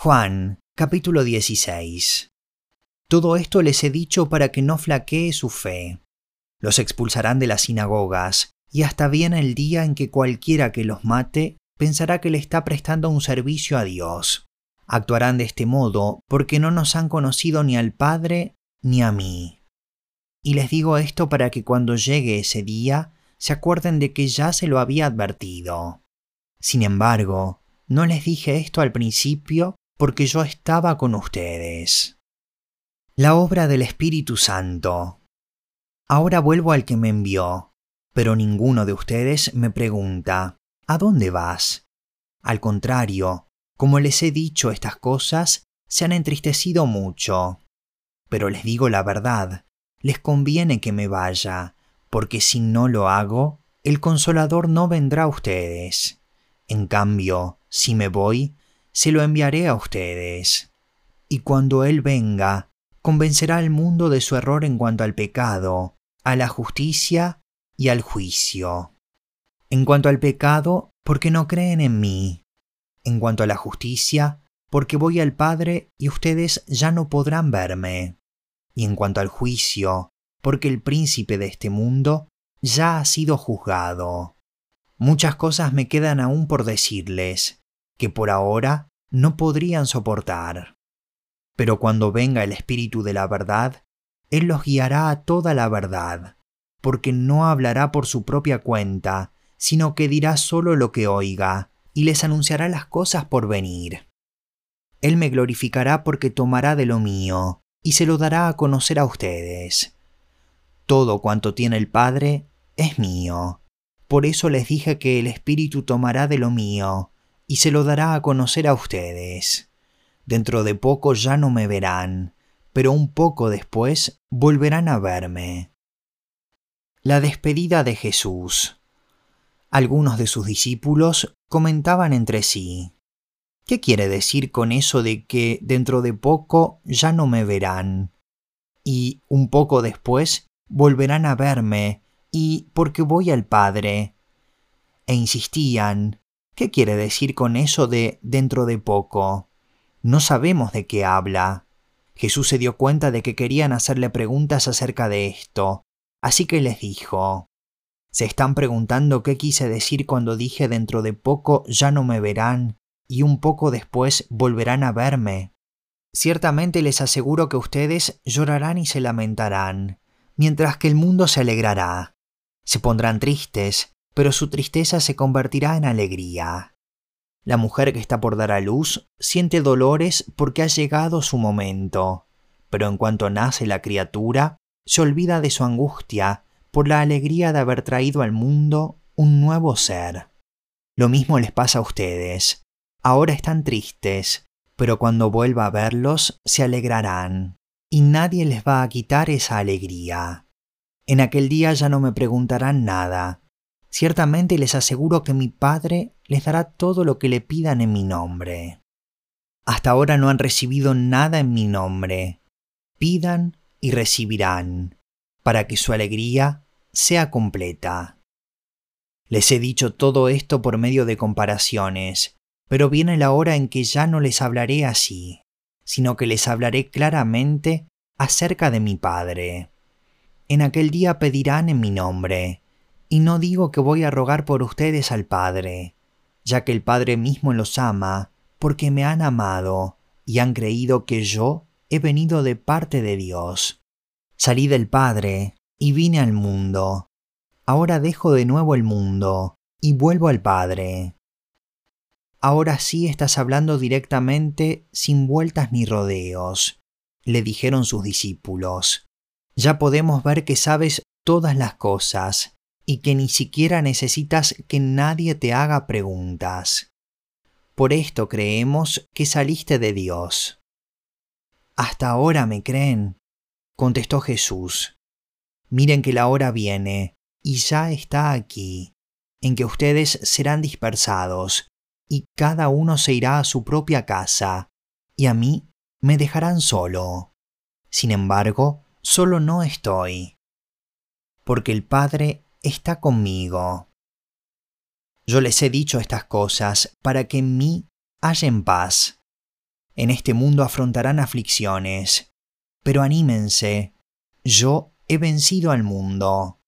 Juan, capítulo 16. Todo esto les he dicho para que no flaquee su fe. Los expulsarán de las sinagogas, y hasta viene el día en que cualquiera que los mate pensará que le está prestando un servicio a Dios. Actuarán de este modo porque no nos han conocido ni al Padre ni a mí. Y les digo esto para que cuando llegue ese día se acuerden de que ya se lo había advertido. Sin embargo, no les dije esto al principio porque yo estaba con ustedes. La obra del Espíritu Santo. Ahora vuelvo al que me envió, pero ninguno de ustedes me pregunta, ¿a dónde vas? Al contrario, como les he dicho estas cosas, se han entristecido mucho. Pero les digo la verdad, les conviene que me vaya, porque si no lo hago, el consolador no vendrá a ustedes. En cambio, si me voy, se lo enviaré a ustedes. Y cuando Él venga, convencerá al mundo de su error en cuanto al pecado, a la justicia y al juicio. En cuanto al pecado, porque no creen en mí. En cuanto a la justicia, porque voy al Padre y ustedes ya no podrán verme. Y en cuanto al juicio, porque el príncipe de este mundo ya ha sido juzgado. Muchas cosas me quedan aún por decirles, que por ahora no podrían soportar. Pero cuando venga el Espíritu de la verdad, Él los guiará a toda la verdad, porque no hablará por su propia cuenta, sino que dirá solo lo que oiga, y les anunciará las cosas por venir. Él me glorificará porque tomará de lo mío, y se lo dará a conocer a ustedes. Todo cuanto tiene el Padre es mío. Por eso les dije que el Espíritu tomará de lo mío, y se lo dará a conocer a ustedes. Dentro de poco ya no me verán, pero un poco después volverán a verme. La despedida de Jesús. Algunos de sus discípulos comentaban entre sí, ¿qué quiere decir con eso de que dentro de poco ya no me verán? Y un poco después volverán a verme, y porque voy al Padre. E insistían, ¿Qué quiere decir con eso de dentro de poco? No sabemos de qué habla. Jesús se dio cuenta de que querían hacerle preguntas acerca de esto, así que les dijo, ¿Se están preguntando qué quise decir cuando dije dentro de poco ya no me verán y un poco después volverán a verme? Ciertamente les aseguro que ustedes llorarán y se lamentarán, mientras que el mundo se alegrará. Se pondrán tristes, pero su tristeza se convertirá en alegría. La mujer que está por dar a luz siente dolores porque ha llegado su momento, pero en cuanto nace la criatura, se olvida de su angustia por la alegría de haber traído al mundo un nuevo ser. Lo mismo les pasa a ustedes. Ahora están tristes, pero cuando vuelva a verlos se alegrarán, y nadie les va a quitar esa alegría. En aquel día ya no me preguntarán nada, Ciertamente les aseguro que mi Padre les dará todo lo que le pidan en mi nombre. Hasta ahora no han recibido nada en mi nombre. Pidan y recibirán, para que su alegría sea completa. Les he dicho todo esto por medio de comparaciones, pero viene la hora en que ya no les hablaré así, sino que les hablaré claramente acerca de mi Padre. En aquel día pedirán en mi nombre, y no digo que voy a rogar por ustedes al Padre, ya que el Padre mismo los ama, porque me han amado y han creído que yo he venido de parte de Dios. Salí del Padre y vine al mundo. Ahora dejo de nuevo el mundo y vuelvo al Padre. Ahora sí estás hablando directamente sin vueltas ni rodeos, le dijeron sus discípulos. Ya podemos ver que sabes todas las cosas y que ni siquiera necesitas que nadie te haga preguntas. Por esto creemos que saliste de Dios. Hasta ahora me creen, contestó Jesús. Miren que la hora viene, y ya está aquí, en que ustedes serán dispersados, y cada uno se irá a su propia casa, y a mí me dejarán solo. Sin embargo, solo no estoy, porque el Padre está conmigo. Yo les he dicho estas cosas para que en mí hallen paz. En este mundo afrontarán aflicciones, pero anímense, yo he vencido al mundo.